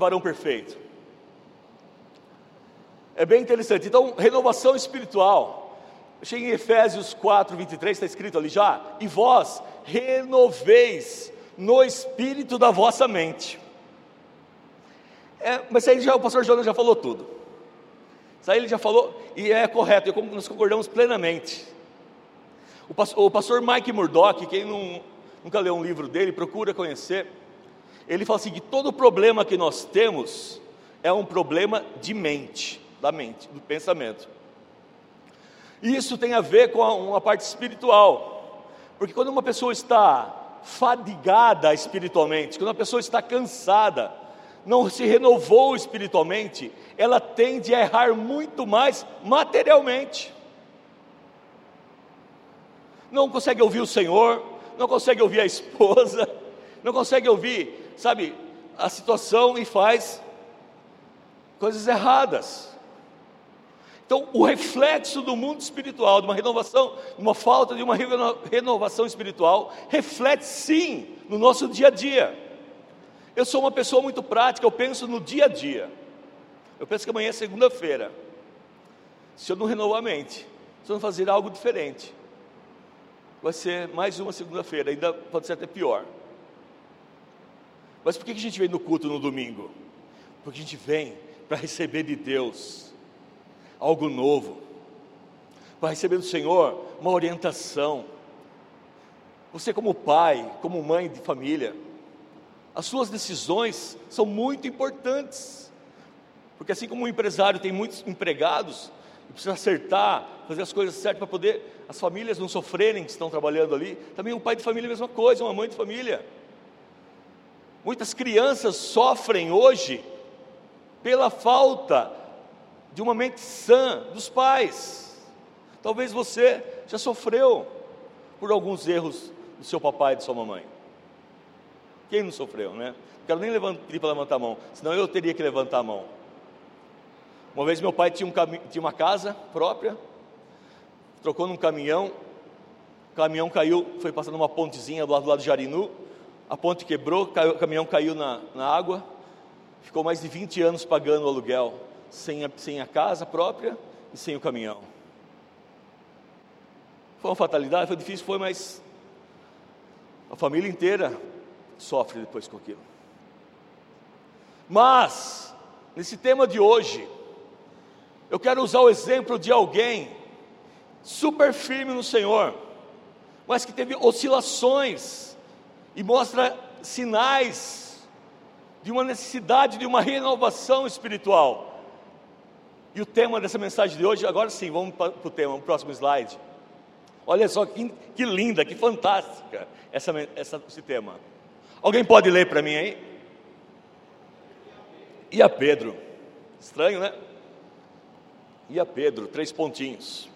varão perfeito. É bem interessante. Então, renovação espiritual. Chega em Efésios 4, 23, está escrito ali já. E vós renoveis no espírito da vossa mente. É, mas aí já, o pastor Jonas já falou tudo. Isso aí ele já falou, e é correto, e como nós concordamos plenamente. O pastor, o pastor Mike Murdock, quem não, nunca leu um livro dele, procura conhecer. Ele fala assim: que todo problema que nós temos é um problema de mente, da mente, do pensamento. E isso tem a ver com a, uma parte espiritual, porque quando uma pessoa está fadigada espiritualmente, quando a pessoa está cansada, não se renovou espiritualmente, ela tende a errar muito mais materialmente. Não consegue ouvir o Senhor, não consegue ouvir a esposa, não consegue ouvir, sabe, a situação e faz coisas erradas. Então, o reflexo do mundo espiritual, de uma renovação, uma falta de uma renovação espiritual, reflete sim no nosso dia a dia. Eu sou uma pessoa muito prática, eu penso no dia a dia. Eu penso que amanhã é segunda-feira. Se eu não renovar a mente, se eu não fazer algo diferente, vai ser mais uma segunda-feira, ainda pode ser até pior. Mas por que a gente vem no culto no domingo? Porque a gente vem para receber de Deus algo novo, para receber do Senhor uma orientação. Você, como pai, como mãe de família, as suas decisões são muito importantes, porque assim como o empresário tem muitos empregados, e precisa acertar, fazer as coisas certas para poder as famílias não sofrerem que estão trabalhando ali, também um pai de família é a mesma coisa, uma mãe de família. Muitas crianças sofrem hoje pela falta de uma mente sã dos pais. Talvez você já sofreu por alguns erros do seu papai e de sua mamãe. Quem não sofreu, né? Não quero nem para levantar a mão, senão eu teria que levantar a mão. Uma vez meu pai tinha, um tinha uma casa própria, trocou num caminhão, o caminhão caiu, foi passando uma pontezinha do lado, do lado de Jarinu, a ponte quebrou, caiu, o caminhão caiu na, na água, ficou mais de 20 anos pagando o aluguel sem a, sem a casa própria e sem o caminhão. Foi uma fatalidade, foi difícil, foi, mas a família inteira sofre depois com aquilo. Mas, nesse tema de hoje, eu quero usar o exemplo de alguém super firme no Senhor, mas que teve oscilações e mostra sinais de uma necessidade de uma renovação espiritual. E o tema dessa mensagem de hoje, agora sim, vamos para o tema, o próximo slide. Olha só que, que linda, que fantástica essa, essa, esse tema. Alguém pode ler para mim aí? E a Pedro. Estranho, né? E a Pedro, três pontinhos.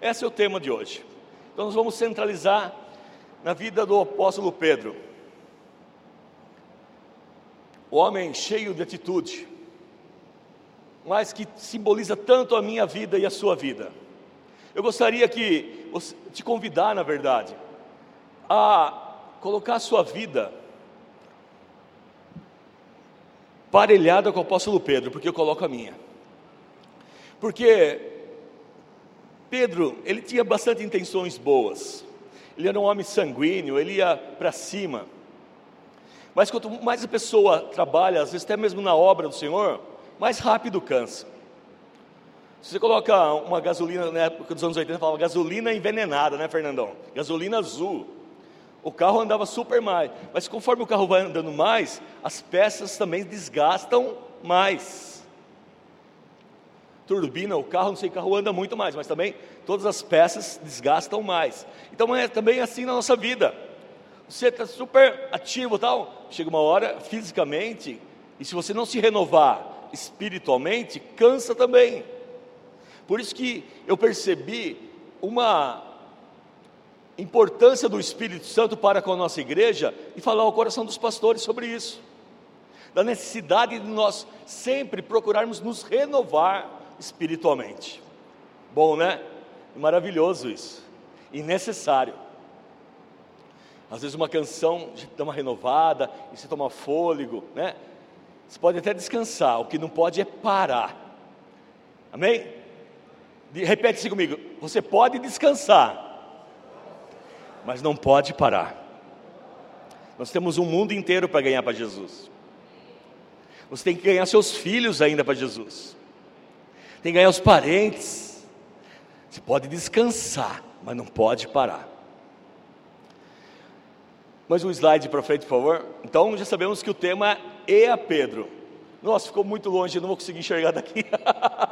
Esse é o tema de hoje. Então nós vamos centralizar na vida do apóstolo Pedro. O homem cheio de atitude mas que simboliza tanto a minha vida e a sua vida. Eu gostaria que te convidar, na verdade, a colocar a sua vida parelhada com o apóstolo Pedro, porque eu coloco a minha. Porque Pedro, ele tinha bastante intenções boas. Ele era um homem sanguíneo, ele ia para cima. Mas quanto mais a pessoa trabalha, às vezes até mesmo na obra do Senhor, mais rápido cansa. Se você coloca uma gasolina, na época dos anos 80, falava gasolina envenenada, né, Fernandão? Gasolina azul. O carro andava super mais, mas conforme o carro vai andando mais, as peças também desgastam mais. Turbina, o carro, não sei, o carro anda muito mais, mas também todas as peças desgastam mais. Então é também assim na nossa vida. Você está super ativo tal, chega uma hora fisicamente, e se você não se renovar, espiritualmente, cansa também. Por isso que eu percebi uma importância do Espírito Santo para com a nossa igreja e falar ao coração dos pastores sobre isso. Da necessidade de nós sempre procurarmos nos renovar espiritualmente. Bom, né? Maravilhoso isso. E necessário. Às vezes uma canção dá uma renovada, e você toma fôlego, né? Você pode até descansar, o que não pode é parar. Amém? Repete isso comigo. Você pode descansar, mas não pode parar. Nós temos um mundo inteiro para ganhar para Jesus. Você tem que ganhar seus filhos ainda para Jesus. Tem que ganhar os parentes. Você pode descansar, mas não pode parar. Mais um slide para frente, por favor. Então, já sabemos que o tema é a Pedro. Nossa, ficou muito longe, eu não vou conseguir enxergar daqui.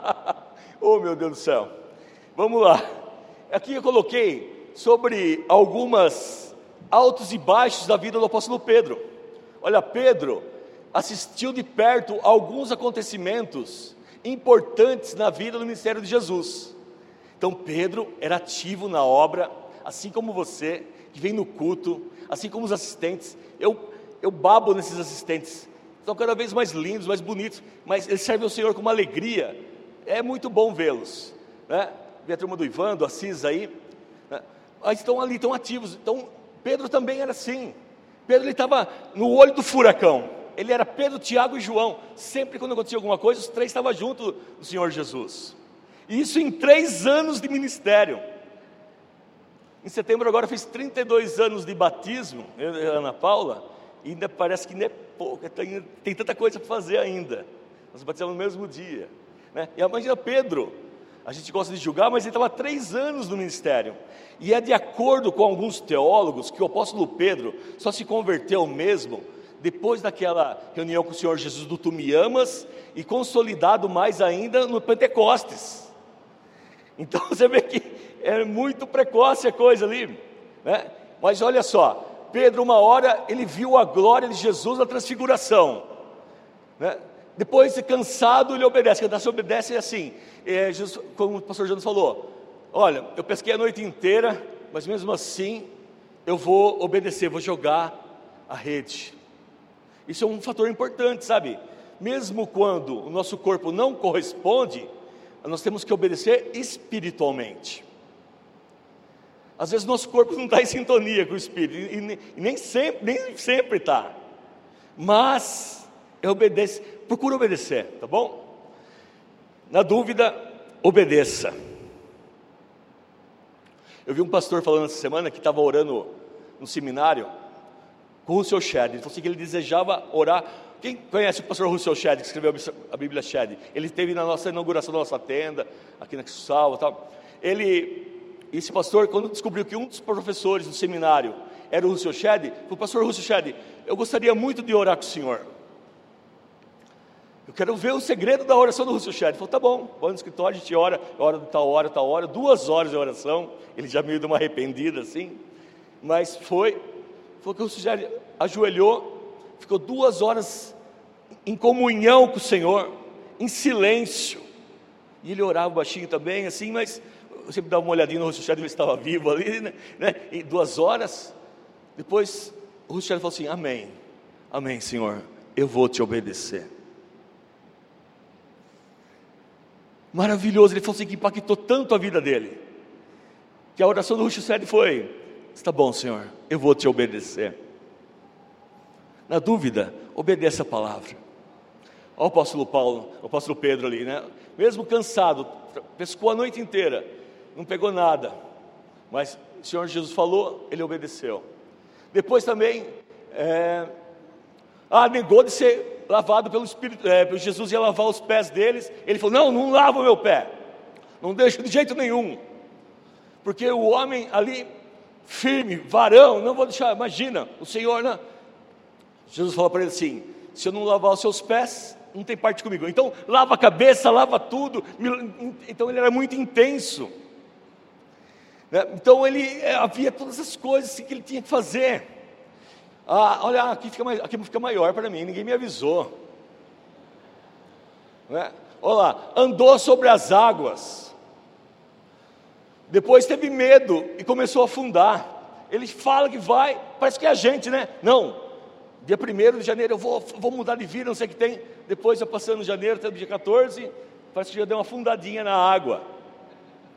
oh, meu Deus do céu. Vamos lá. Aqui eu coloquei sobre algumas altos e baixos da vida do apóstolo Pedro. Olha, Pedro assistiu de perto alguns acontecimentos importantes na vida do ministério de Jesus. Então, Pedro era ativo na obra, assim como você, que vem no culto, assim como os assistentes. Eu, eu babo nesses assistentes, estão cada vez mais lindos, mais bonitos, mas eles servem ao Senhor com uma alegria. É muito bom vê-los. Né? Vê a turma do Ivan, do Assis aí. Né? Mas estão ali, estão ativos. Então, Pedro também era assim. Pedro estava no olho do furacão. Ele era Pedro, Tiago e João. Sempre quando acontecia alguma coisa, os três estavam junto do Senhor Jesus. E isso em três anos de ministério. Em setembro agora fiz 32 anos de batismo, Ana Paula, e ainda parece que não é pouco, tem, tem tanta coisa para fazer ainda. Nós batizamos no mesmo dia. Né? E imagina Pedro, a gente gosta de julgar, mas ele estava três anos no ministério. E é de acordo com alguns teólogos que o apóstolo Pedro só se converteu mesmo depois daquela reunião com o Senhor Jesus do Tumiamas e consolidado mais ainda no Pentecostes. Então você vê que é muito precoce a coisa ali, né? Mas olha só, Pedro, uma hora, ele viu a glória de Jesus na transfiguração, né? Depois, cansado, ele obedece. Cantar se obedece é assim, é, Jesus, como o pastor Jonas falou: Olha, eu pesquei a noite inteira, mas mesmo assim, eu vou obedecer, vou jogar a rede. Isso é um fator importante, sabe? Mesmo quando o nosso corpo não corresponde, nós temos que obedecer espiritualmente. Às vezes nosso corpo não está em sintonia com o Espírito, e, nem sempre nem sempre está. Mas eu obedeço, procura obedecer, tá bom? Na dúvida, obedeça. Eu vi um pastor falando essa semana que estava orando no seminário com o seu Shedd. Ele falou assim que ele desejava orar. Quem conhece o pastor Russell Shedd, que escreveu a Bíblia Shedd? Ele esteve na nossa inauguração da nossa tenda, aqui na Salva tal. Ele esse pastor, quando descobriu que um dos professores do seminário era o Russell Shedd, falou, pastor Russell Shedd, eu gostaria muito de orar com o senhor. Eu quero ver o segredo da oração do Russell Shedd. Ele falou, tá bom, vamos no escritório, a gente ora, ora de tal hora, tal hora, duas horas de oração. Ele já meio de uma arrependida assim, mas foi. Falou que o Shedd ajoelhou, ficou duas horas em comunhão com o Senhor, em silêncio. E ele orava baixinho também, assim, mas eu sempre dava uma olhadinha no Rochelle, ver se estava vivo ali, né? né? Em duas horas. Depois o Rochelle falou assim: Amém, Amém, Senhor, eu vou te obedecer. Maravilhoso, ele falou assim que impactou tanto a vida dele, que a oração do Rochelle foi: Está bom, Senhor, eu vou te obedecer. Na dúvida, obedeça a palavra. Olha o apóstolo Paulo, o apóstolo Pedro ali, né? Mesmo cansado, pescou a noite inteira, não pegou nada, mas o Senhor Jesus falou, ele obedeceu. Depois também, é, ah, negou de ser lavado pelo Espírito, é, Jesus ia lavar os pés deles, ele falou: Não, não lava o meu pé, não deixa de jeito nenhum, porque o homem ali, firme, varão, não vou deixar, imagina, o Senhor, né? Jesus falou para ele assim: Se eu não lavar os seus pés, não tem parte comigo. Então, lava a cabeça, lava tudo. Então, ele era muito intenso. Né? Então ele é, havia todas as coisas que ele tinha que fazer. Ah, olha, aqui fica, aqui fica maior para mim, ninguém me avisou. Né? Olha lá, andou sobre as águas. Depois teve medo e começou a afundar. Ele fala que vai, parece que é a gente, né? Não, dia 1 de janeiro eu vou, vou mudar de vida, não sei o que tem. Depois, eu passando janeiro até o dia 14, parece que já deu uma afundadinha na água.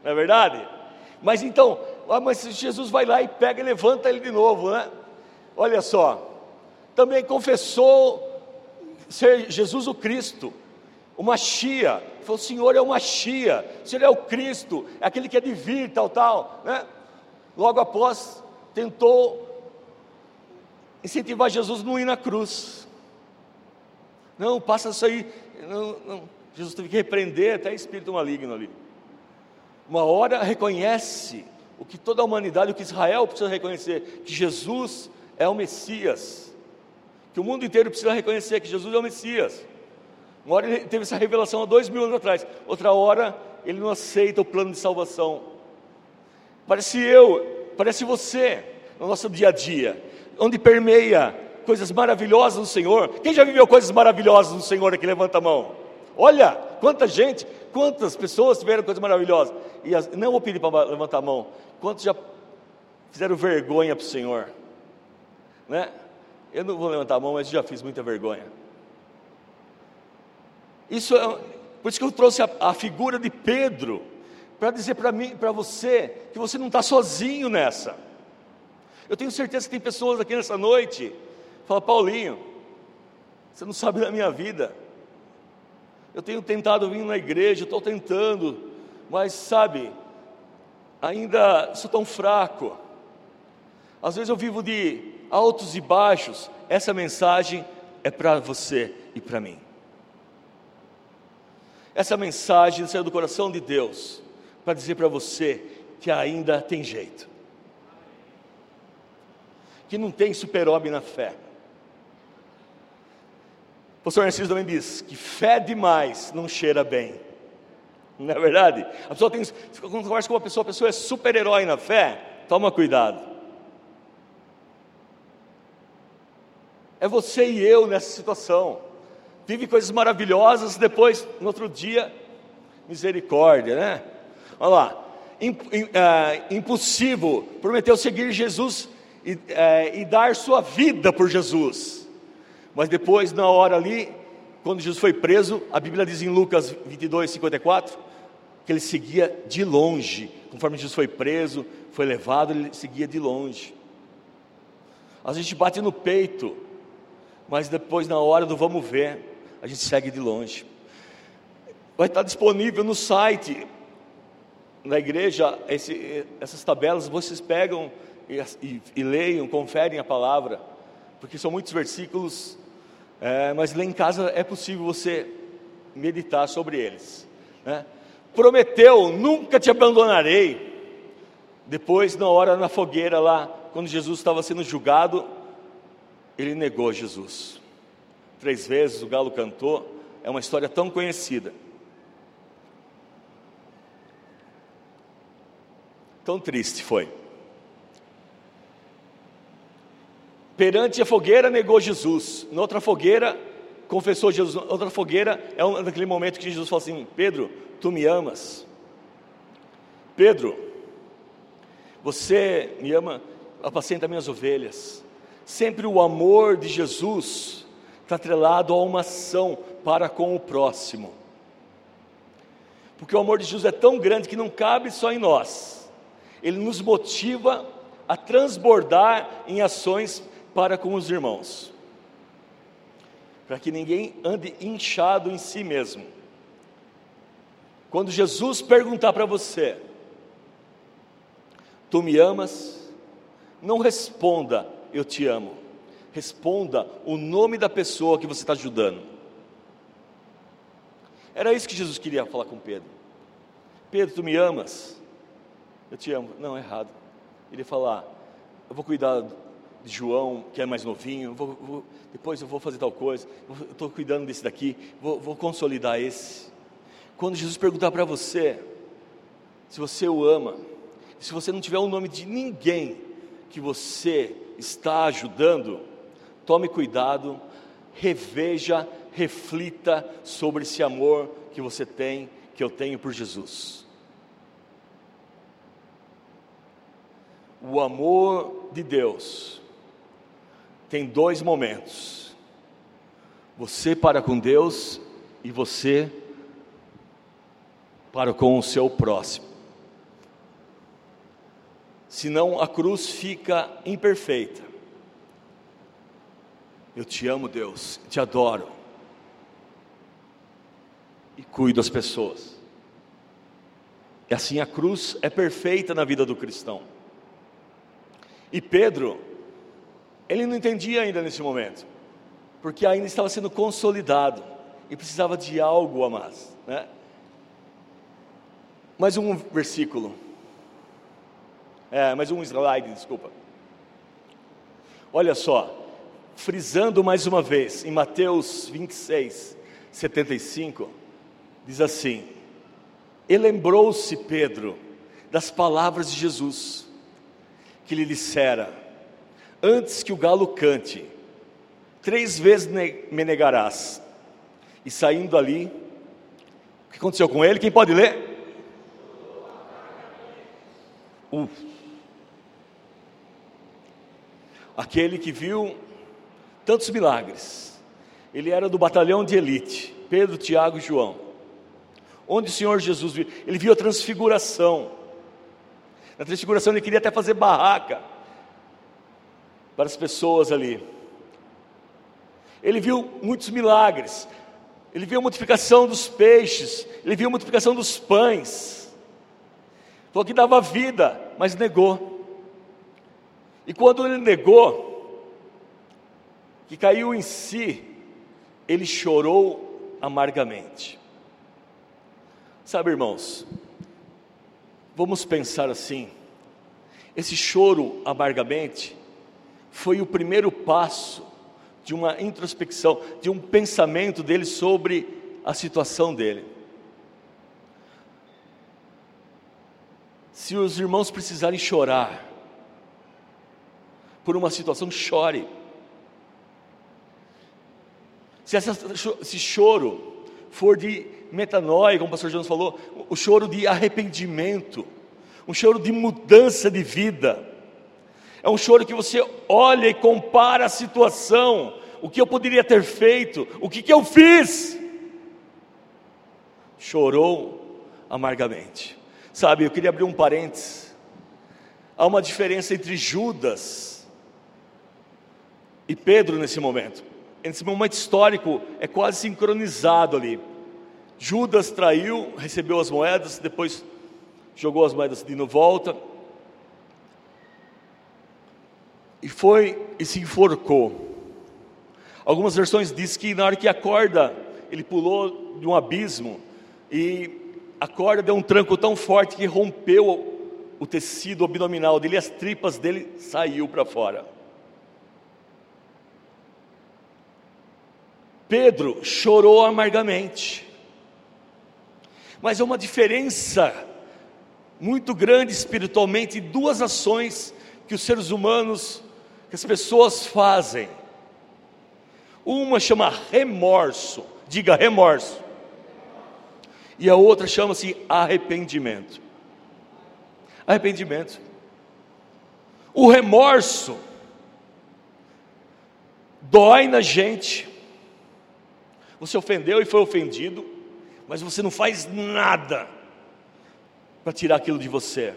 Não é verdade? Mas então, ah, mas Jesus vai lá e pega e levanta ele de novo, né? Olha só, também confessou ser Jesus o Cristo, o Machia. Ele falou: o Senhor é o Machia, o Senhor é o Cristo, é aquele que é de vir, tal, tal. Né? Logo após, tentou incentivar Jesus a não ir na cruz. Não, passa isso aí. Não, não. Jesus teve que repreender até espírito maligno ali. Uma hora reconhece o que toda a humanidade, o que Israel precisa reconhecer, que Jesus é o Messias. Que o mundo inteiro precisa reconhecer que Jesus é o Messias. Uma hora ele teve essa revelação há dois mil anos atrás, outra hora ele não aceita o plano de salvação. Parece eu, parece você, no nosso dia a dia, onde permeia coisas maravilhosas do Senhor. Quem já viveu coisas maravilhosas do Senhor aqui? Levanta a mão. Olha, quanta gente, quantas pessoas tiveram coisas maravilhosas. E as, não vou pedir para levantar a mão. Quantos já fizeram vergonha para o Senhor? Né? Eu não vou levantar a mão, mas já fiz muita vergonha. Isso é, por isso que eu trouxe a, a figura de Pedro, para dizer para mim, para você, que você não está sozinho nessa. Eu tenho certeza que tem pessoas aqui nessa noite, fala, Paulinho, você não sabe da minha vida. Eu tenho tentado vir na igreja, estou tentando, mas sabe, ainda sou tão fraco. Às vezes eu vivo de altos e baixos. Essa mensagem é para você e para mim. Essa mensagem saiu do coração de Deus para dizer para você que ainda tem jeito, que não tem super-homem na fé. O pastor Narciso também diz que fé demais não cheira bem. Não é verdade? A pessoa tem, quando conversa com uma pessoa, a pessoa é super-herói na fé, toma cuidado. É você e eu nessa situação. Vive coisas maravilhosas, depois, no outro dia, misericórdia, né? Olha lá. Uh, impossível, prometeu seguir Jesus e, uh, e dar sua vida por Jesus. Mas depois, na hora ali, quando Jesus foi preso, a Bíblia diz em Lucas 22, 54, que ele seguia de longe. Conforme Jesus foi preso, foi levado, ele seguia de longe. A gente bate no peito, mas depois, na hora do vamos ver, a gente segue de longe. Vai estar disponível no site na igreja esse, essas tabelas, vocês pegam e, e, e, leiam, conferem a palavra, porque são muitos versículos, é, mas lá em casa é possível você meditar sobre eles. Né? Prometeu, nunca te abandonarei. Depois, na hora na fogueira lá, quando Jesus estava sendo julgado, ele negou Jesus. Três vezes o galo cantou, é uma história tão conhecida. Tão triste foi. Perante a fogueira negou Jesus. Na outra fogueira confessou Jesus. Outra fogueira é um, naquele momento que Jesus falou assim: Pedro, tu me amas. Pedro, você me ama, apacenta minhas ovelhas. Sempre o amor de Jesus está atrelado a uma ação para com o próximo. Porque o amor de Jesus é tão grande que não cabe só em nós. Ele nos motiva a transbordar em ações para com os irmãos. Para que ninguém ande inchado em si mesmo. Quando Jesus perguntar para você: Tu me amas? Não responda eu te amo. Responda o nome da pessoa que você está ajudando. Era isso que Jesus queria falar com Pedro. Pedro, tu me amas? Eu te amo. Não, é errado. Ele ia falar, eu vou cuidar de João, que é mais novinho, vou, vou, depois eu vou fazer tal coisa, estou cuidando desse daqui, vou, vou consolidar esse. Quando Jesus perguntar para você, se você o ama, se você não tiver o nome de ninguém que você está ajudando, tome cuidado, reveja, reflita sobre esse amor que você tem, que eu tenho por Jesus. O amor de Deus tem dois momentos: você para com Deus e você para com o seu próximo senão a cruz fica imperfeita. Eu te amo, Deus, te adoro, e cuido das pessoas. E assim a cruz é perfeita na vida do cristão. E Pedro, ele não entendia ainda nesse momento, porque ainda estava sendo consolidado e precisava de algo a mais. Né? Mais um versículo. É, mais um slide, desculpa. Olha só, frisando mais uma vez, em Mateus 26, 75, diz assim: E lembrou-se Pedro das palavras de Jesus, que lhe dissera: Antes que o galo cante, três vezes me negarás. E saindo ali, o que aconteceu com ele? Quem pode ler? Um. Aquele que viu tantos milagres. Ele era do batalhão de elite, Pedro, Tiago e João. Onde o Senhor Jesus viu, ele viu a transfiguração. Na transfiguração ele queria até fazer barraca para as pessoas ali. Ele viu muitos milagres. Ele viu a multiplicação dos peixes, ele viu a multiplicação dos pães. Falou que dava vida, mas negou. E quando ele negou, que caiu em si, ele chorou amargamente. Sabe, irmãos, vamos pensar assim: esse choro amargamente foi o primeiro passo de uma introspecção, de um pensamento dele sobre a situação dele. Se os irmãos precisarem chorar por uma situação, chore. Se esse choro for de metanoia, como o pastor Jonas falou, o choro de arrependimento, um choro de mudança de vida, é um choro que você olha e compara a situação, o que eu poderia ter feito, o que, que eu fiz. Chorou amargamente. Sabe, eu queria abrir um parênteses. Há uma diferença entre Judas e Pedro nesse momento. Esse momento histórico é quase sincronizado ali. Judas traiu, recebeu as moedas, depois jogou as moedas de volta e foi e se enforcou. Algumas versões diz que na hora que a corda, ele pulou de um abismo e a corda deu um tranco tão forte que rompeu o tecido abdominal dele, e as tripas dele saiu para fora. Pedro chorou amargamente. Mas há uma diferença muito grande espiritualmente, duas ações que os seres humanos que as pessoas fazem. Uma chama remorso, diga remorso. E a outra chama-se arrependimento. Arrependimento. O remorso dói na gente. Você ofendeu e foi ofendido, mas você não faz nada para tirar aquilo de você.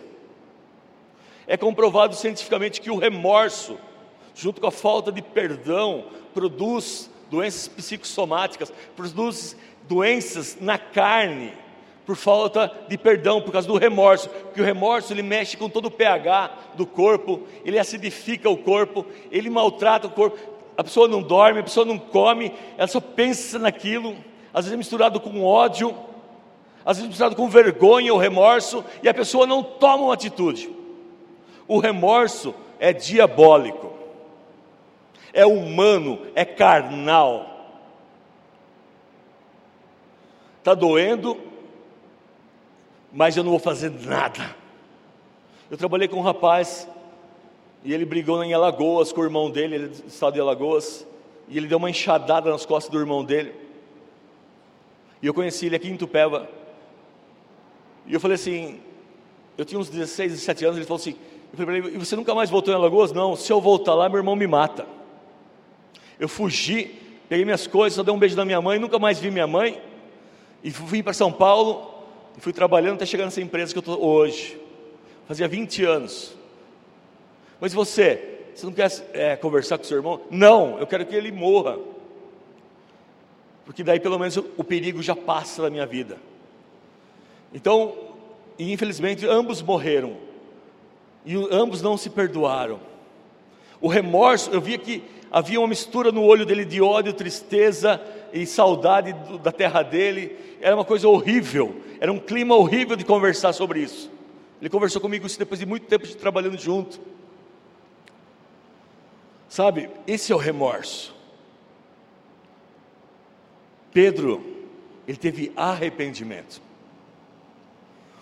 É comprovado cientificamente que o remorso junto com a falta de perdão, produz doenças psicossomáticas, produz doenças na carne, por falta de perdão, por causa do remorso, porque o remorso ele mexe com todo o pH do corpo, ele acidifica o corpo, ele maltrata o corpo, a pessoa não dorme, a pessoa não come, ela só pensa naquilo, às vezes é misturado com ódio, às vezes é misturado com vergonha ou remorso, e a pessoa não toma uma atitude. O remorso é diabólico é humano, é carnal. Está doendo, mas eu não vou fazer nada. Eu trabalhei com um rapaz, e ele brigou em Alagoas com o irmão dele, ele do estado de Alagoas, e ele deu uma enxadada nas costas do irmão dele. E eu conheci ele aqui em Tupéva. E eu falei assim, eu tinha uns 16, 17 anos, ele falou assim, eu falei ele, e você nunca mais voltou em Alagoas? Não, se eu voltar lá, meu irmão me mata. Eu fugi, peguei minhas coisas, só dei um beijo na minha mãe, nunca mais vi minha mãe. E vim para São Paulo e fui trabalhando até chegar nessa empresa que eu estou hoje. Fazia 20 anos. Mas você, você não quer é, conversar com seu irmão? Não, eu quero que ele morra. porque daí pelo menos o perigo já passa da minha vida. Então, e infelizmente ambos morreram, e ambos não se perdoaram. O remorso, eu via que havia uma mistura no olho dele de ódio, tristeza e saudade do, da terra dele, era uma coisa horrível, era um clima horrível de conversar sobre isso. Ele conversou comigo isso depois de muito tempo de trabalhando junto. Sabe, esse é o remorso. Pedro, ele teve arrependimento.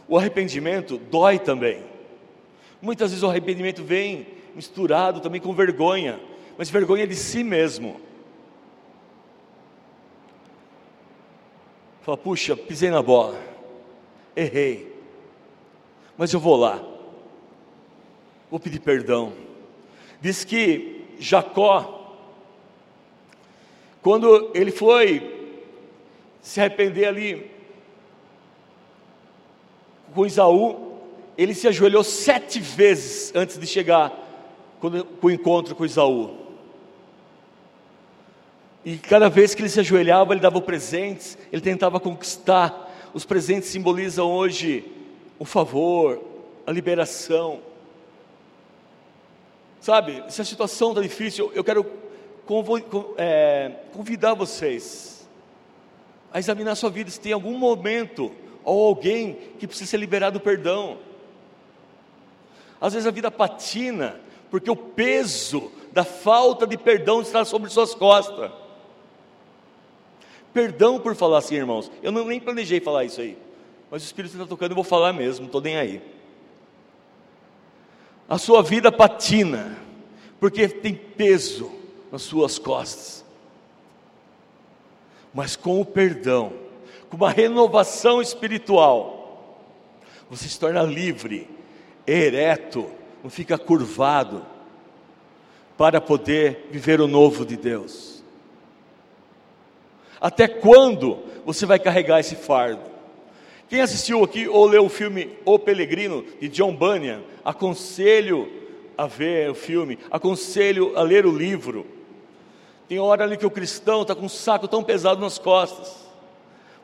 O arrependimento dói também. Muitas vezes o arrependimento vem misturado também com vergonha, mas vergonha de si mesmo. Fala, puxa, pisei na bola, errei, mas eu vou lá, vou pedir perdão. Diz que Jacó, quando ele foi se arrepender ali com Isaú, ele se ajoelhou sete vezes antes de chegar com o encontro com Isaú. E cada vez que ele se ajoelhava, ele dava presentes, ele tentava conquistar. Os presentes simbolizam hoje o favor, a liberação. Sabe, se a situação está difícil, eu quero é, convidar vocês a examinar a sua vida, se tem algum momento ou alguém que precisa ser liberado do perdão. Às vezes a vida patina, porque o peso da falta de perdão está sobre suas costas. Perdão por falar assim, irmãos. Eu não nem planejei falar isso aí, mas o Espírito está tocando, eu vou falar mesmo, estou nem aí a sua vida patina, porque tem peso nas suas costas. Mas com o perdão, com uma renovação espiritual, você se torna livre, ereto, não fica curvado, para poder viver o novo de Deus. Até quando você vai carregar esse fardo? Quem assistiu aqui ou leu o filme O Pelegrino, de John Bunyan, aconselho a ver o filme, aconselho a ler o livro. Tem hora ali que o cristão está com um saco tão pesado nas costas,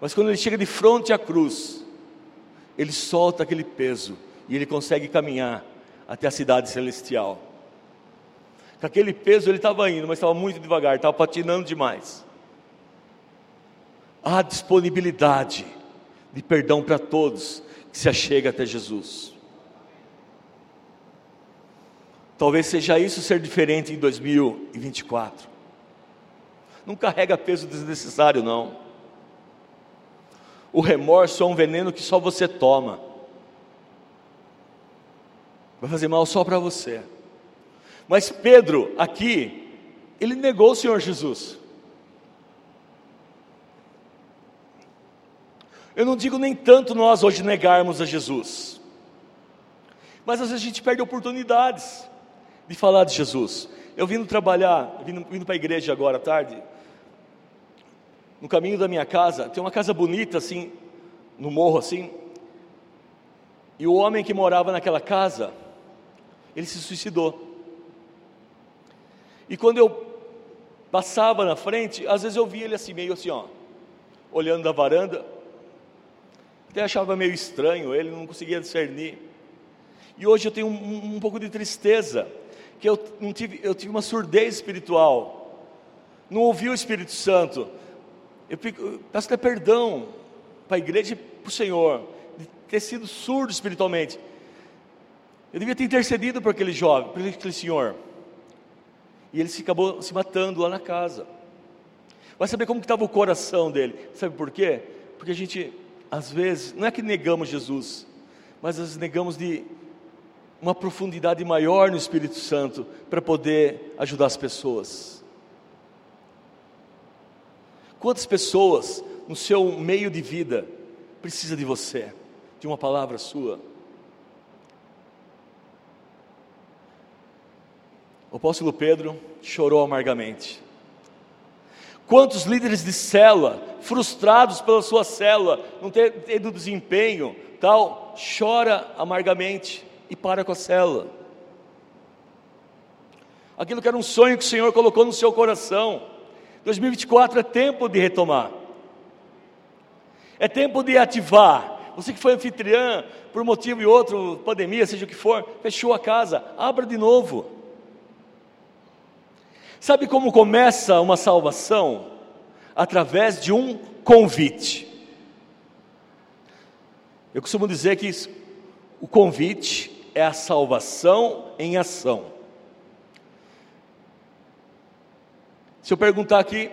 mas quando ele chega de frente à cruz, ele solta aquele peso e ele consegue caminhar até a cidade celestial. Com aquele peso ele estava indo, mas estava muito devagar, estava patinando demais. Há disponibilidade de perdão para todos que se achega até Jesus. Talvez seja isso ser diferente em 2024. Não carrega peso desnecessário, não. O remorso é um veneno que só você toma. Vai fazer mal só para você. Mas Pedro, aqui, ele negou o Senhor Jesus. Eu não digo nem tanto nós hoje negarmos a Jesus, mas às vezes a gente perde oportunidades de falar de Jesus. Eu vindo trabalhar, vindo, vindo para a igreja agora à tarde, no caminho da minha casa, tem uma casa bonita assim, no morro assim, e o homem que morava naquela casa, ele se suicidou. E quando eu passava na frente, às vezes eu via ele assim, meio assim, ó, olhando da varanda, até achava meio estranho, ele não conseguia discernir. E hoje eu tenho um, um pouco de tristeza, que eu, não tive, eu tive uma surdez espiritual, não ouvi o Espírito Santo. Eu peço até perdão para a igreja e para o Senhor, de ter sido surdo espiritualmente. Eu devia ter intercedido por aquele jovem, por aquele senhor. E ele se acabou se matando lá na casa. Vai saber como estava o coração dele. Sabe por quê? Porque a gente às vezes, não é que negamos Jesus, mas nós negamos de uma profundidade maior no Espírito Santo para poder ajudar as pessoas. Quantas pessoas no seu meio de vida precisa de você, de uma palavra sua? O apóstolo Pedro chorou amargamente. Quantos líderes de célula, frustrados pela sua célula, não ter tido desempenho, tal, chora amargamente e para com a célula. Aquilo que era um sonho que o Senhor colocou no seu coração, 2024 é tempo de retomar. É tempo de ativar. Você que foi anfitriã, por motivo e outro, pandemia, seja o que for, fechou a casa, abra de novo. Sabe como começa uma salvação? Através de um convite. Eu costumo dizer que o convite é a salvação em ação. Se eu perguntar aqui,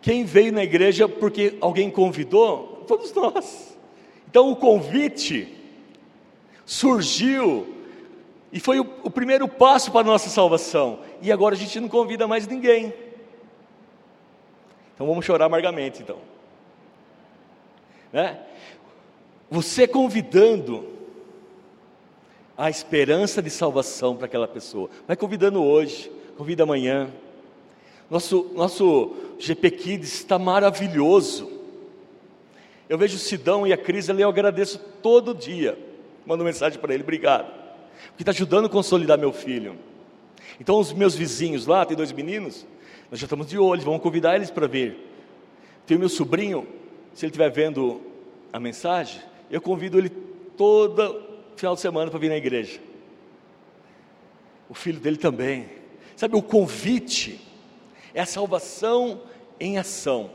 quem veio na igreja porque alguém convidou? Todos nós. Então o convite surgiu e foi o, o primeiro passo para a nossa salvação. E agora a gente não convida mais ninguém. Então vamos chorar amargamente, então. Né? Você convidando a esperança de salvação para aquela pessoa. Vai convidando hoje, convida amanhã. Nosso, nosso GP Kids está maravilhoso. Eu vejo o Sidão e a Cris eu agradeço todo dia. Mando mensagem para ele, obrigado. Porque está ajudando a consolidar meu filho. Então, os meus vizinhos lá, tem dois meninos, nós já estamos de olho, vamos convidar eles para vir. Tem o meu sobrinho, se ele estiver vendo a mensagem, eu convido ele todo final de semana para vir na igreja. O filho dele também. Sabe, o convite é a salvação em ação.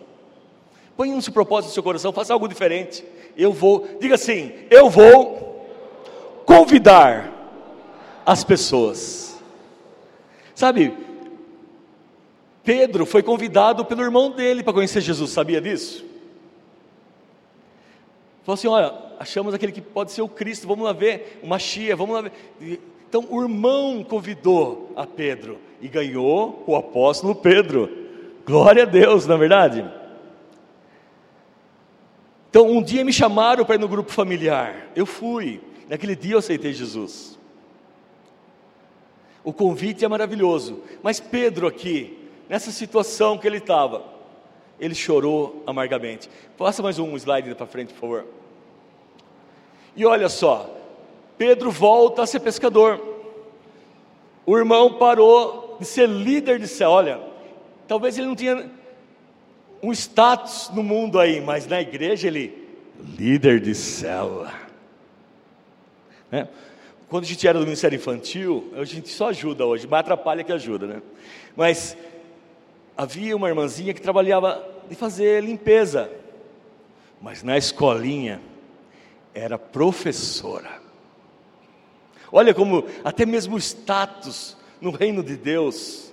Põe um propósito no seu coração, faça algo diferente. Eu vou, diga assim: eu vou convidar as pessoas. Sabe, Pedro foi convidado pelo irmão dele para conhecer Jesus, sabia disso? Falou assim: olha, achamos aquele que pode ser o Cristo, vamos lá ver, uma chia, vamos lá ver. Então o irmão convidou a Pedro e ganhou o apóstolo Pedro. Glória a Deus, na é verdade. Então um dia me chamaram para ir no grupo familiar. Eu fui. Naquele dia eu aceitei Jesus. O convite é maravilhoso, mas Pedro aqui, nessa situação que ele estava, ele chorou amargamente. Passa mais um slide para frente, por favor. E olha só, Pedro volta a ser pescador. O irmão parou de ser líder de céu. Olha, talvez ele não tinha um status no mundo aí, mas na igreja ele líder de célula. Né? Quando a gente era do Ministério Infantil, a gente só ajuda hoje, mas atrapalha que ajuda, né? Mas havia uma irmãzinha que trabalhava de fazer limpeza, mas na escolinha era professora. Olha como até mesmo o status no reino de Deus.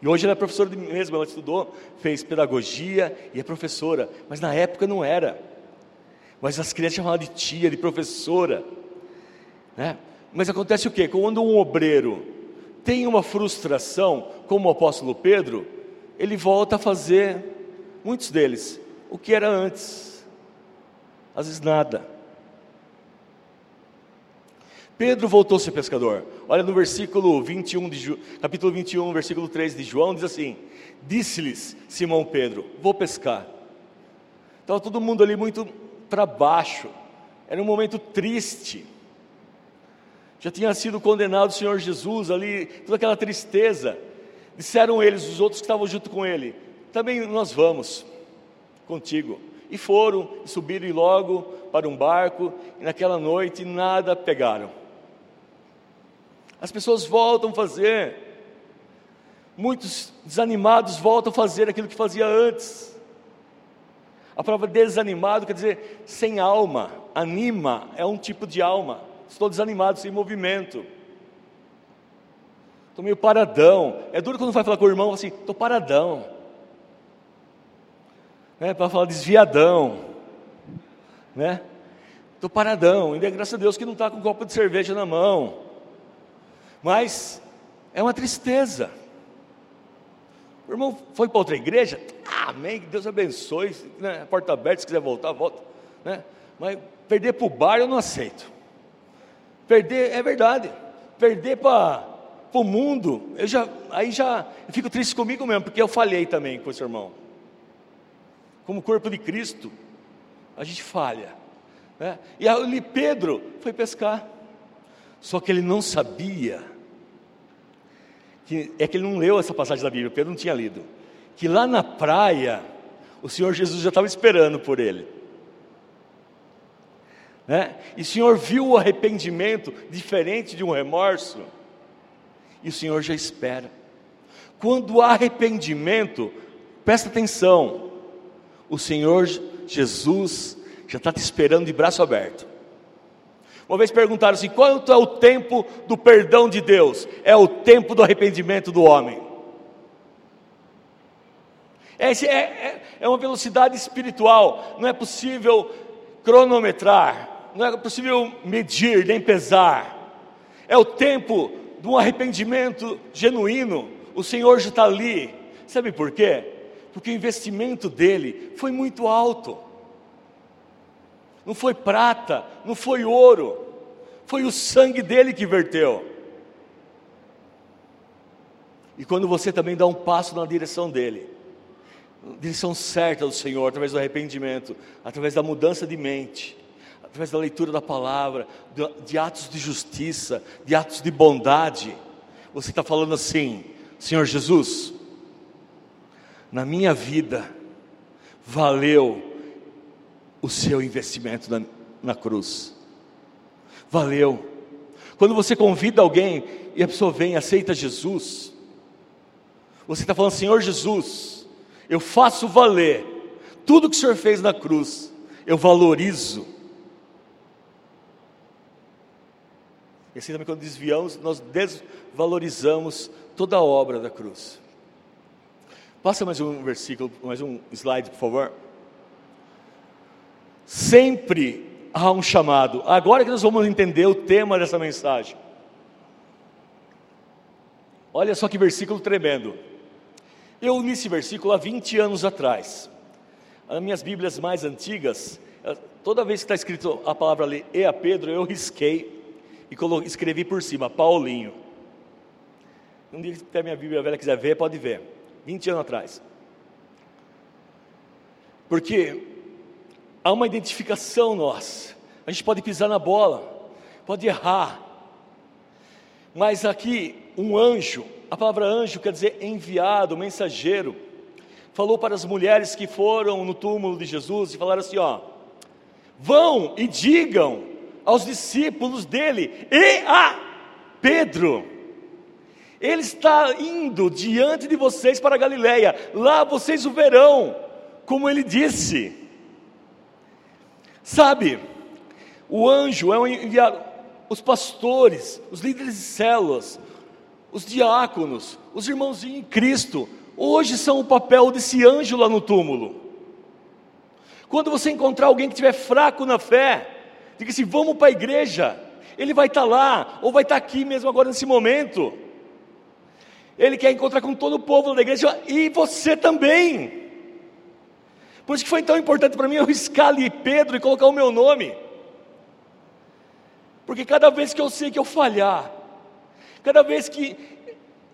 E hoje ela é professora de mim mesma, ela estudou, fez pedagogia e é professora, mas na época não era. Mas as crianças chamavam de tia, de professora. Né? Mas acontece o quê? Quando um obreiro tem uma frustração, como o apóstolo Pedro, ele volta a fazer, muitos deles, o que era antes. Às vezes nada. Pedro voltou a ser pescador. Olha no versículo 21 de capítulo 21, versículo 3 de João, diz assim: Disse-lhes Simão Pedro: Vou pescar. Estava todo mundo ali muito para baixo. Era um momento triste. Já tinha sido condenado o Senhor Jesus ali, toda aquela tristeza. Disseram eles, os outros que estavam junto com ele: Também nós vamos contigo. E foram, e subiram logo para um barco, e naquela noite nada pegaram. As pessoas voltam a fazer. Muitos desanimados voltam a fazer aquilo que fazia antes. A palavra desanimado quer dizer sem alma. Anima é um tipo de alma. Estou desanimado, sem movimento. Estou meio paradão. É duro quando vai falar com o irmão assim, estou paradão. Né? Para falar desviadão. Né? Estou paradão. Ainda é graças a Deus que não está com um copo de cerveja na mão. Mas é uma tristeza. O irmão foi para outra igreja, amém, que Deus abençoe, né? porta aberta, se quiser voltar, volta. Né? Mas perder para o bar eu não aceito. Perder, é verdade, perder para o mundo, eu já, aí já eu fico triste comigo mesmo, porque eu falhei também com esse irmão. Como corpo de Cristo, a gente falha. Né? E ali Pedro foi pescar. Só que ele não sabia, que, é que ele não leu essa passagem da Bíblia, Pedro não tinha lido, que lá na praia o Senhor Jesus já estava esperando por ele. Né? E o Senhor viu o arrependimento diferente de um remorso, e o Senhor já espera. Quando há arrependimento, presta atenção, o Senhor Jesus já está te esperando de braço aberto. Uma vez perguntaram assim: quanto é o tempo do perdão de Deus? É o tempo do arrependimento do homem. É, é, é uma velocidade espiritual, não é possível cronometrar não é possível medir nem pesar. É o tempo de um arrependimento genuíno. O Senhor já está ali. Sabe por quê? Porque o investimento dele foi muito alto. Não foi prata, não foi ouro, foi o sangue dele que verteu. E quando você também dá um passo na direção dele, direção certa do Senhor, através do arrependimento, através da mudança de mente, através da leitura da palavra, de, atos de justiça, de atos de bondade, você está falando assim: Senhor Jesus, na minha vida, valeu o seu investimento na, na cruz, valeu. Quando você convida alguém e a pessoa vem e aceita Jesus, você está falando, Senhor Jesus, eu faço valer tudo que o Senhor fez na cruz, eu valorizo E assim também quando desviamos, nós desvalorizamos toda a obra da cruz. Passa mais um versículo, mais um slide, por favor. Sempre há um chamado. Agora que nós vamos entender o tema dessa mensagem. Olha só que versículo tremendo. Eu li esse versículo há 20 anos atrás. As minhas Bíblias mais antigas, toda vez que está escrito a palavra ali, e a Pedro, eu risquei e escrevi por cima, Paulinho. Um dia que a minha Bíblia velha quiser ver, pode ver. 20 anos atrás. Porque há uma identificação nossa. A gente pode pisar na bola, pode errar. Mas aqui, um anjo, a palavra anjo quer dizer enviado, mensageiro, falou para as mulheres que foram no túmulo de Jesus e falaram assim: ó, vão e digam aos discípulos dele e a Pedro. Ele está indo diante de vocês para a Galileia, lá vocês o verão, como ele disse. Sabe, o anjo é um enviado, os pastores, os líderes de células, os diáconos, os irmãos em Cristo, hoje são o papel desse anjo lá no túmulo. Quando você encontrar alguém que estiver fraco na fé, Diga assim: vamos para a igreja. Ele vai estar tá lá, ou vai estar tá aqui mesmo agora nesse momento. Ele quer encontrar com todo o povo da igreja e você também. Por isso que foi tão importante para mim eu ali Pedro e colocar o meu nome. Porque cada vez que eu sei que eu falhar, cada vez que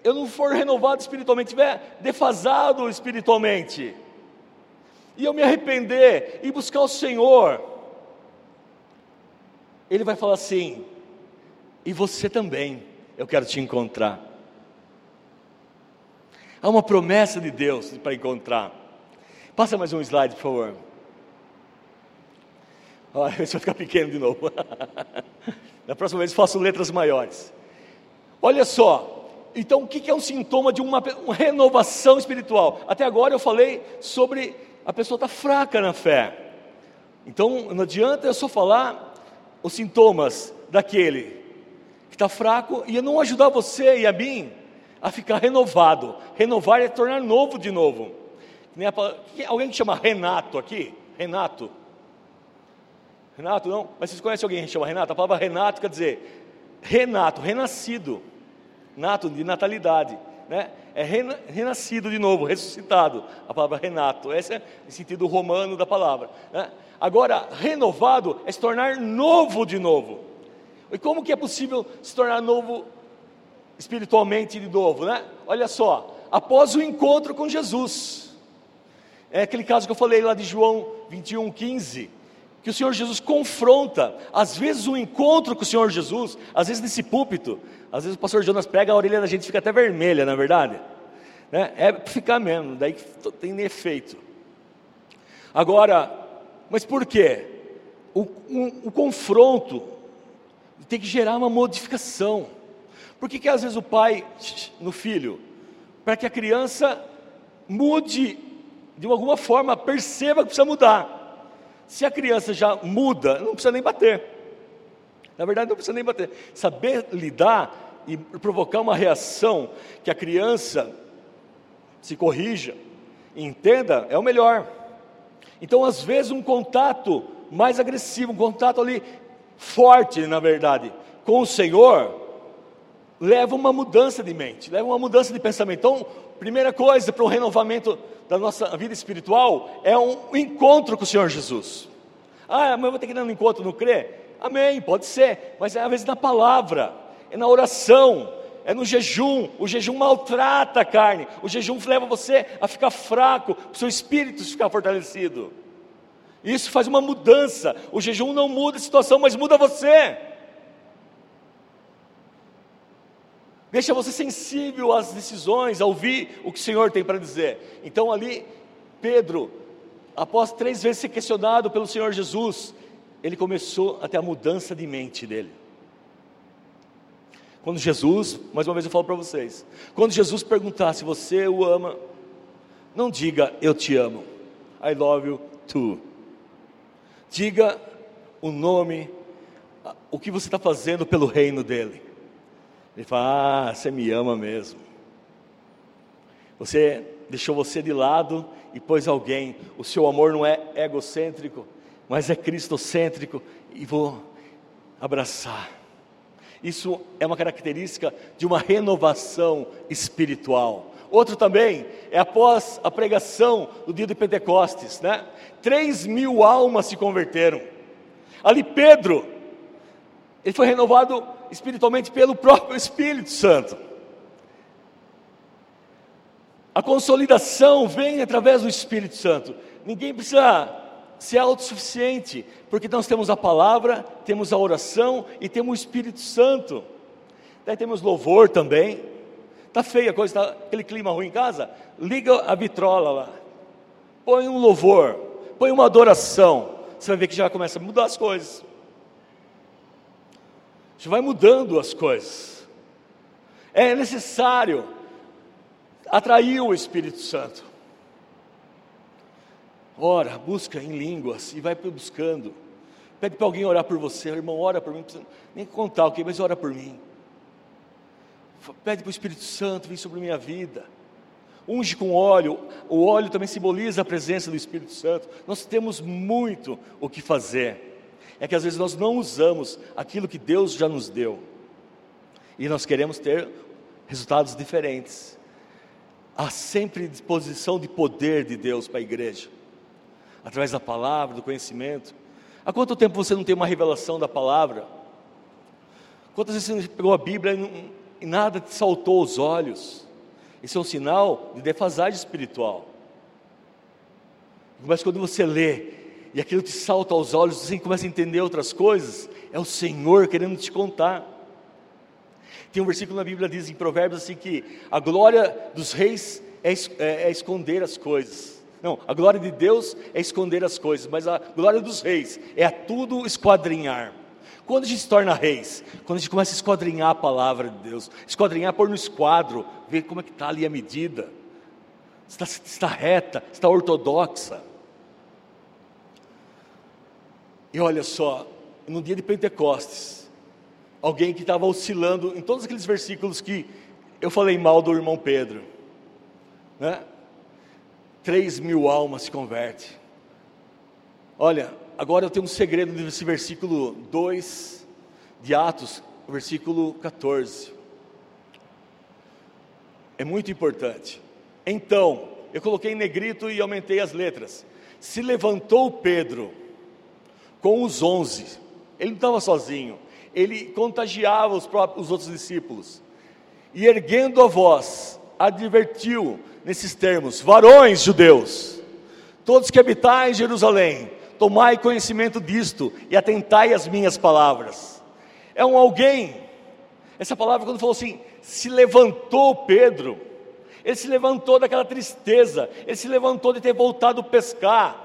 eu não for renovado espiritualmente, estiver defasado espiritualmente, e eu me arrepender e buscar o Senhor, ele vai falar assim: e você também, eu quero te encontrar. Há uma promessa de Deus para encontrar. Passa mais um slide, por favor. Olha, esse vai ficar pequeno de novo. Na próxima vez faço letras maiores. Olha só, então o que é um sintoma de uma, uma renovação espiritual? Até agora eu falei sobre a pessoa estar tá fraca na fé. Então não adianta eu só falar os sintomas daquele que está fraco e não ajudar você e a mim a ficar renovado. Renovar é tornar novo de novo. Alguém que chama Renato aqui? Renato? Renato não? Mas vocês conhecem alguém que chama Renato? A palavra Renato quer dizer Renato, renascido. Nato de natalidade. Né? É renascido de novo, ressuscitado. A palavra Renato. Esse é o sentido romano da palavra. Né? Agora, renovado é se tornar novo de novo. E como que é possível se tornar novo espiritualmente de novo, né? Olha só, após o encontro com Jesus. É aquele caso que eu falei lá de João 21, 15 que o Senhor Jesus confronta, às vezes o encontro com o Senhor Jesus, às vezes nesse púlpito, às vezes o pastor Jonas pega a orelha da gente fica até vermelha, na é verdade. né? é ficar mesmo, daí tem efeito. Agora, mas por quê? O, o, o confronto tem que gerar uma modificação. Por que, que às vezes o pai no filho? Para que a criança mude de alguma forma, perceba que precisa mudar. Se a criança já muda, não precisa nem bater. Na verdade, não precisa nem bater. Saber lidar e provocar uma reação que a criança se corrija entenda é o melhor. Então, às vezes, um contato mais agressivo, um contato ali forte, na verdade, com o Senhor, leva uma mudança de mente, leva uma mudança de pensamento. Então, primeira coisa para o renovamento da nossa vida espiritual é um encontro com o Senhor Jesus. Ah, mas eu vou ter que ir no encontro, não crê? Amém, pode ser, mas é às vezes na palavra, é na oração, é no jejum. O jejum maltrata a carne, o jejum leva você a ficar fraco, o seu espírito ficar fortalecido. Isso faz uma mudança. O jejum não muda a situação, mas muda você. Deixa você sensível às decisões, a ouvir o que o Senhor tem para dizer. Então, ali, Pedro, após três vezes ser questionado pelo Senhor Jesus, ele começou a ter a mudança de mente dele. Quando Jesus, mais uma vez eu falo para vocês, quando Jesus perguntar se você o ama, não diga eu te amo, I love you too. Diga o nome, o que você está fazendo pelo reino dele. Ele fala: Ah, você me ama mesmo. Você deixou você de lado e pôs alguém. O seu amor não é egocêntrico, mas é cristocêntrico e vou abraçar. Isso é uma característica de uma renovação espiritual. Outro também é após a pregação do dia de Pentecostes, né? Três mil almas se converteram. Ali Pedro, ele foi renovado espiritualmente pelo próprio Espírito Santo. A consolidação vem através do Espírito Santo. Ninguém precisa ser autossuficiente, porque nós temos a palavra, temos a oração e temos o Espírito Santo. Daí temos louvor também. Tá feia a coisa, tá aquele clima ruim em casa? Liga a vitrola lá. Põe um louvor, põe uma adoração. Você vai ver que já começa a mudar as coisas. Você vai mudando as coisas. É necessário atrair o Espírito Santo. Ora, busca em línguas e vai buscando. Pede para alguém orar por você, irmão, ora por mim, não precisa nem contar o okay, que, mas ora por mim. Pede para o Espírito Santo vir sobre minha vida. Unge com óleo, o óleo também simboliza a presença do Espírito Santo. Nós temos muito o que fazer é que às vezes nós não usamos aquilo que Deus já nos deu. E nós queremos ter resultados diferentes. Há sempre disposição de poder de Deus para a igreja, através da palavra, do conhecimento. Há quanto tempo você não tem uma revelação da palavra? Quantas vezes você pegou a Bíblia e, e nada te saltou aos olhos? Isso é um sinal de defasagem espiritual. Mas quando você lê e aquilo te salta aos olhos, você começa a entender outras coisas, é o Senhor querendo te contar. Tem um versículo na Bíblia que diz em Provérbios assim que a glória dos reis é, é, é esconder as coisas. Não, a glória de Deus é esconder as coisas, mas a glória dos reis é a tudo esquadrinhar. Quando a gente se torna reis? Quando a gente começa a esquadrinhar a palavra de Deus, esquadrinhar, pôr no esquadro, ver como é que está ali a medida, está, está reta, está ortodoxa. E olha só, no dia de Pentecostes, alguém que estava oscilando em todos aqueles versículos que eu falei mal do irmão Pedro, né? Três mil almas se convertem. Olha, agora eu tenho um segredo desse versículo 2 de Atos, versículo 14. É muito importante. Então, eu coloquei em negrito e aumentei as letras. Se levantou Pedro com os onze. Ele não estava sozinho, ele contagiava os, próprios, os outros discípulos. E erguendo a voz, advertiu nesses termos: varões judeus, todos que habitais Jerusalém, tomai conhecimento disto e atentai às minhas palavras. É um alguém, essa palavra, quando falou assim, se levantou Pedro, Ele se levantou daquela tristeza, ele se levantou de ter voltado a pescar,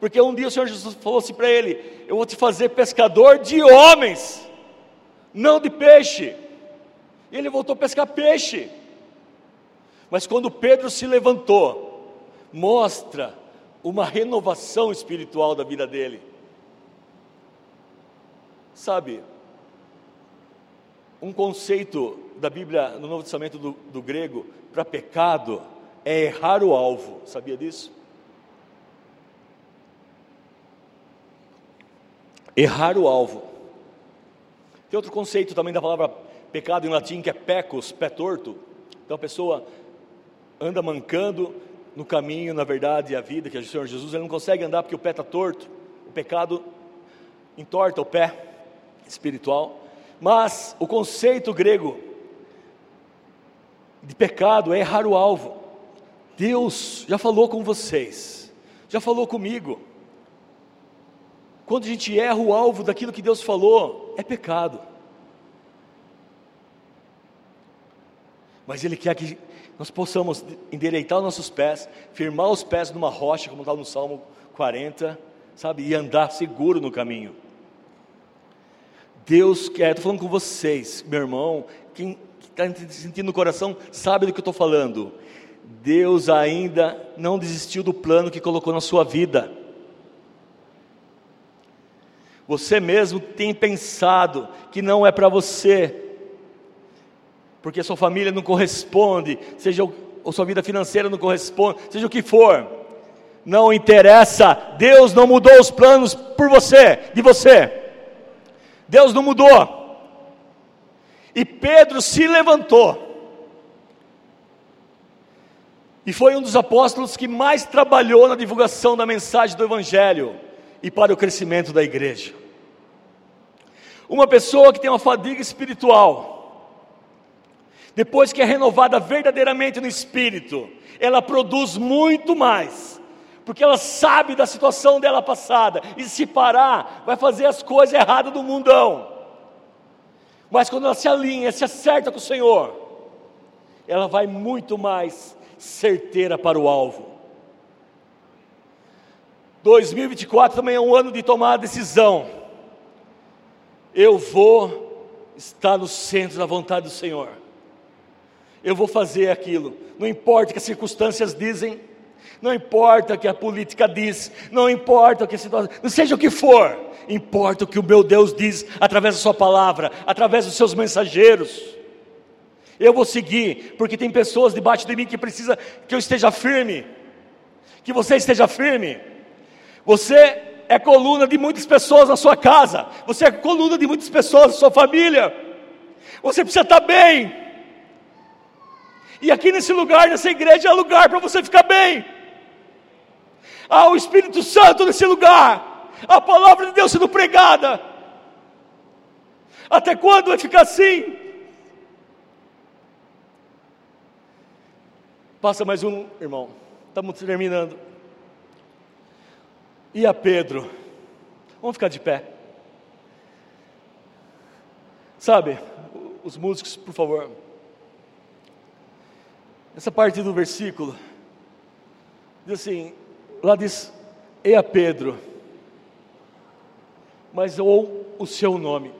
porque um dia o Senhor Jesus falou assim para ele: Eu vou te fazer pescador de homens, não de peixe. E ele voltou a pescar peixe. Mas quando Pedro se levantou, mostra uma renovação espiritual da vida dele. Sabe, um conceito da Bíblia no Novo Testamento do, do grego para pecado é errar o alvo, sabia disso? Errar o alvo. Tem outro conceito também da palavra pecado em latim que é pecus, pé torto. Então a pessoa anda mancando no caminho, na verdade e a vida que é o Senhor Jesus, ele não consegue andar porque o pé está torto. O pecado entorta o pé espiritual. Mas o conceito grego de pecado é errar o alvo. Deus já falou com vocês, já falou comigo. Quando a gente erra o alvo daquilo que Deus falou, é pecado. Mas Ele quer que nós possamos endireitar os nossos pés, firmar os pés numa rocha, como está no Salmo 40, sabe, e andar seguro no caminho. Deus quer, estou falando com vocês, meu irmão, quem está sentindo no coração sabe do que eu estou falando. Deus ainda não desistiu do plano que colocou na sua vida. Você mesmo tem pensado que não é para você, porque sua família não corresponde, seja ou sua vida financeira não corresponde, seja o que for, não interessa, Deus não mudou os planos por você, de você. Deus não mudou. E Pedro se levantou. E foi um dos apóstolos que mais trabalhou na divulgação da mensagem do Evangelho e para o crescimento da igreja. Uma pessoa que tem uma fadiga espiritual, depois que é renovada verdadeiramente no espírito, ela produz muito mais porque ela sabe da situação dela passada, e se parar, vai fazer as coisas erradas do mundão. Mas quando ela se alinha, se acerta com o Senhor, ela vai muito mais certeira para o alvo. 2024 também é um ano de tomar a decisão. Eu vou estar no centro da vontade do Senhor. Eu vou fazer aquilo, não importa o que as circunstâncias dizem, não importa o que a política diz, não importa o que a situação, não seja o que for, importa o que o meu Deus diz através da Sua palavra, através dos seus mensageiros. Eu vou seguir, porque tem pessoas debaixo de mim que precisa que eu esteja firme, que você esteja firme. Você é coluna de muitas pessoas na sua casa, você é coluna de muitas pessoas na sua família. Você precisa estar bem. E aqui nesse lugar, nessa igreja, é lugar para você ficar bem. Há o Espírito Santo nesse lugar, a palavra de Deus sendo pregada. Até quando vai ficar assim? Passa mais um, irmão. Estamos terminando. E a Pedro? Vamos ficar de pé. Sabe, os músicos, por favor. Essa parte do versículo diz assim: lá diz, e a Pedro, mas ou o seu nome.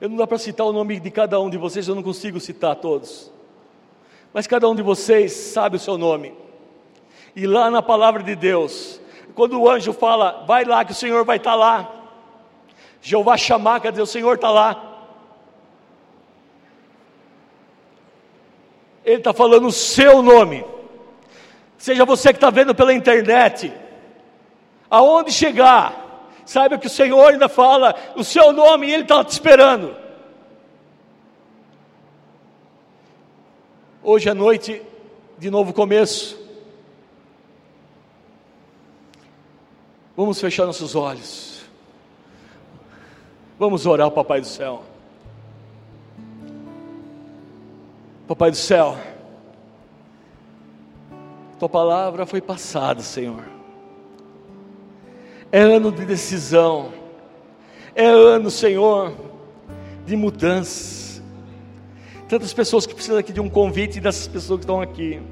Eu não dá para citar o nome de cada um de vocês, eu não consigo citar todos. Mas cada um de vocês sabe o seu nome. E lá na palavra de Deus, quando o anjo fala, vai lá que o Senhor vai estar tá lá. Jeová chamar, quer dizer, o Senhor está lá. Ele está falando o seu nome. Seja você que está vendo pela internet, aonde chegar, saiba que o Senhor ainda fala o seu nome e Ele está te esperando. Hoje à noite, de novo começo. Vamos fechar nossos olhos. Vamos orar Papai do céu. Papai do céu. Tua palavra foi passada, Senhor. É ano de decisão. É ano, Senhor, de mudança, Tantas pessoas que precisam aqui de um convite dessas pessoas que estão aqui.